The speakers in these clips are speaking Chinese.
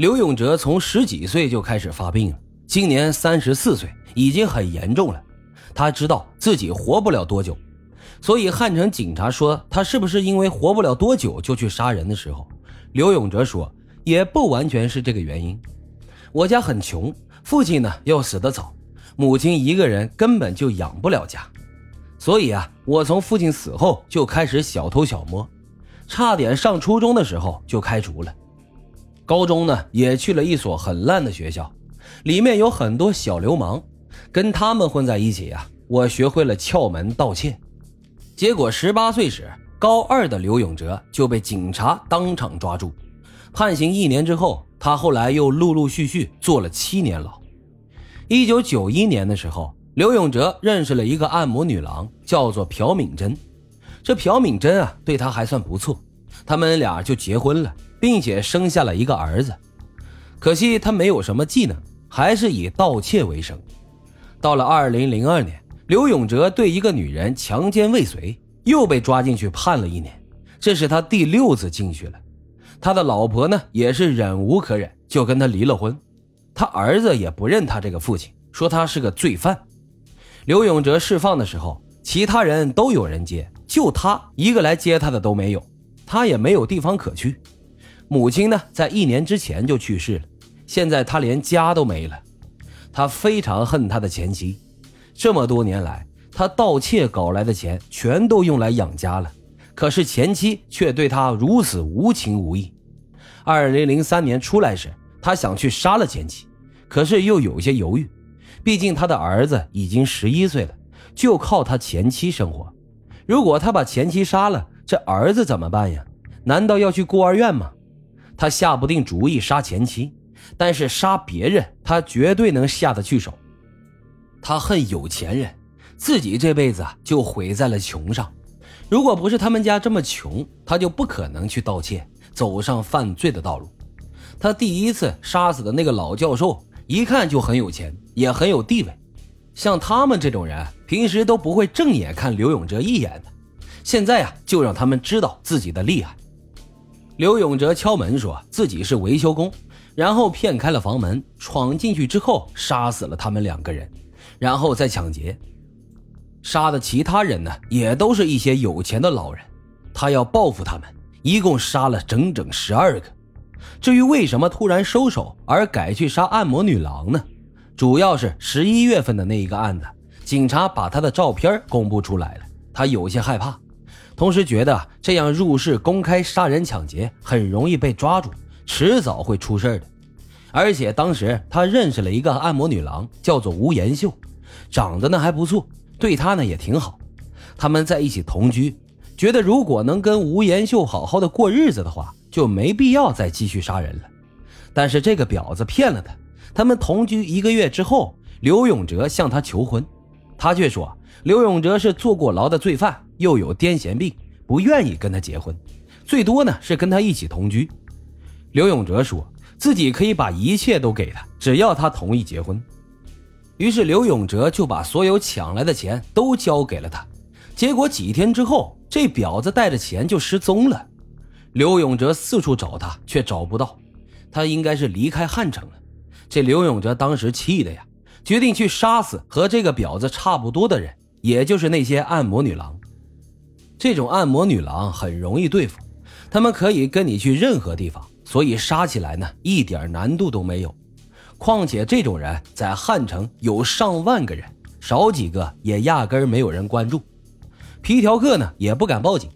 刘永哲从十几岁就开始发病了，今年三十四岁，已经很严重了。他知道自己活不了多久，所以汉城警察说他是不是因为活不了多久就去杀人的时候，刘永哲说也不完全是这个原因。我家很穷，父亲呢又死得早，母亲一个人根本就养不了家，所以啊，我从父亲死后就开始小偷小摸，差点上初中的时候就开除了。高中呢，也去了一所很烂的学校，里面有很多小流氓，跟他们混在一起呀，我学会了窍门盗窃。结果十八岁时，高二的刘永哲就被警察当场抓住，判刑一年之后，他后来又陆陆续续坐了七年牢。一九九一年的时候，刘永哲认识了一个按摩女郎，叫做朴敏珍。这朴敏珍啊，对他还算不错，他们俩就结婚了。并且生下了一个儿子，可惜他没有什么技能，还是以盗窃为生。到了二零零二年，刘永哲对一个女人强奸未遂，又被抓进去判了一年，这是他第六次进去了。他的老婆呢，也是忍无可忍，就跟他离了婚。他儿子也不认他这个父亲，说他是个罪犯。刘永哲释放的时候，其他人都有人接，就他一个来接他的都没有，他也没有地方可去。母亲呢，在一年之前就去世了，现在他连家都没了。他非常恨他的前妻，这么多年来，他盗窃搞来的钱全都用来养家了，可是前妻却对他如此无情无义。二零零三年出来时，他想去杀了前妻，可是又有些犹豫，毕竟他的儿子已经十一岁了，就靠他前妻生活。如果他把前妻杀了，这儿子怎么办呀？难道要去孤儿院吗？他下不定主意杀前妻，但是杀别人他绝对能下得去手。他恨有钱人，自己这辈子就毁在了穷上。如果不是他们家这么穷，他就不可能去盗窃，走上犯罪的道路。他第一次杀死的那个老教授，一看就很有钱，也很有地位。像他们这种人，平时都不会正眼看刘永哲一眼的。现在啊，就让他们知道自己的厉害。刘永哲敲门说自己是维修工，然后骗开了房门，闯进去之后杀死了他们两个人，然后再抢劫。杀的其他人呢，也都是一些有钱的老人。他要报复他们，一共杀了整整十二个。至于为什么突然收手而改去杀按摩女郎呢？主要是十一月份的那一个案子，警察把他的照片公布出来了，他有些害怕。同时觉得这样入室公开杀人抢劫很容易被抓住，迟早会出事的。而且当时他认识了一个按摩女郎，叫做吴延秀，长得呢还不错，对他呢也挺好。他们在一起同居，觉得如果能跟吴延秀好好的过日子的话，就没必要再继续杀人了。但是这个婊子骗了他。他们同居一个月之后，刘永哲向他求婚，他却说刘永哲是坐过牢的罪犯。又有癫痫病，不愿意跟他结婚，最多呢是跟他一起同居。刘永哲说自己可以把一切都给他，只要他同意结婚。于是刘永哲就把所有抢来的钱都交给了他。结果几天之后，这婊子带着钱就失踪了。刘永哲四处找他，却找不到，他应该是离开汉城了。这刘永哲当时气的呀，决定去杀死和这个婊子差不多的人，也就是那些按摩女郎。这种按摩女郎很容易对付，她们可以跟你去任何地方，所以杀起来呢一点难度都没有。况且这种人在汉城有上万个人，少几个也压根没有人关注。皮条客呢也不敢报警，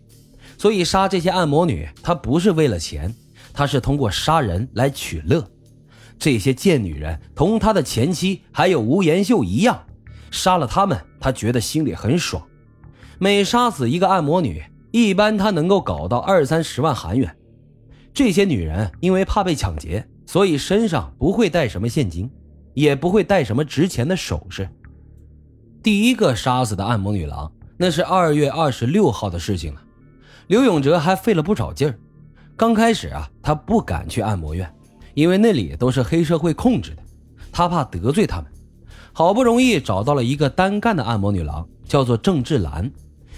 所以杀这些按摩女，他不是为了钱，他是通过杀人来取乐。这些贱女人同他的前妻还有吴延秀一样，杀了他们，他觉得心里很爽。每杀死一个按摩女，一般他能够搞到二三十万韩元。这些女人因为怕被抢劫，所以身上不会带什么现金，也不会带什么值钱的首饰。第一个杀死的按摩女郎，那是二月二十六号的事情了。刘永哲还费了不少劲儿。刚开始啊，他不敢去按摩院，因为那里都是黑社会控制的，他怕得罪他们。好不容易找到了一个单干的按摩女郎，叫做郑志兰。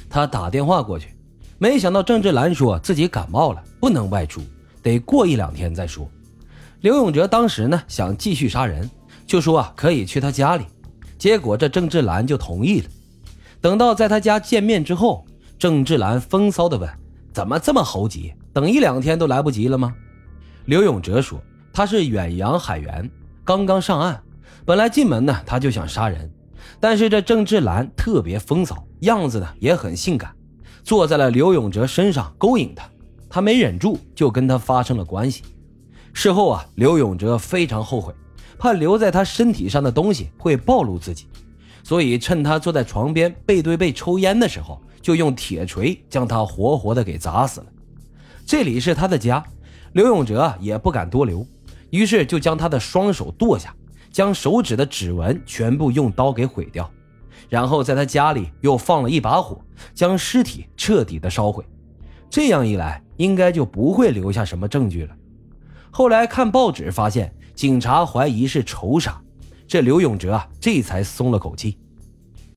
他打电话过去，没想到郑志兰说自己感冒了，不能外出，得过一两天再说。刘永哲当时呢想继续杀人，就说啊可以去他家里，结果这郑志兰就同意了。等到在他家见面之后，郑志兰风骚的问：“怎么这么猴急？等一两天都来不及了吗？”刘永哲说：“他是远洋海员，刚刚上岸，本来进门呢他就想杀人，但是这郑志兰特别风骚，样子呢也很性感，坐在了刘永哲身上勾引他，他没忍住就跟他发生了关系。”事后啊，刘永哲非常后悔，怕留在他身体上的东西会暴露自己，所以趁他坐在床边背对背抽烟的时候，就用铁锤将他活活的给砸死了。这里是他的家，刘永哲也不敢多留，于是就将他的双手剁下，将手指的指纹全部用刀给毁掉，然后在他家里又放了一把火，将尸体彻底的烧毁。这样一来，应该就不会留下什么证据了。后来看报纸发现，警察怀疑是仇杀，这刘永哲啊这才松了口气。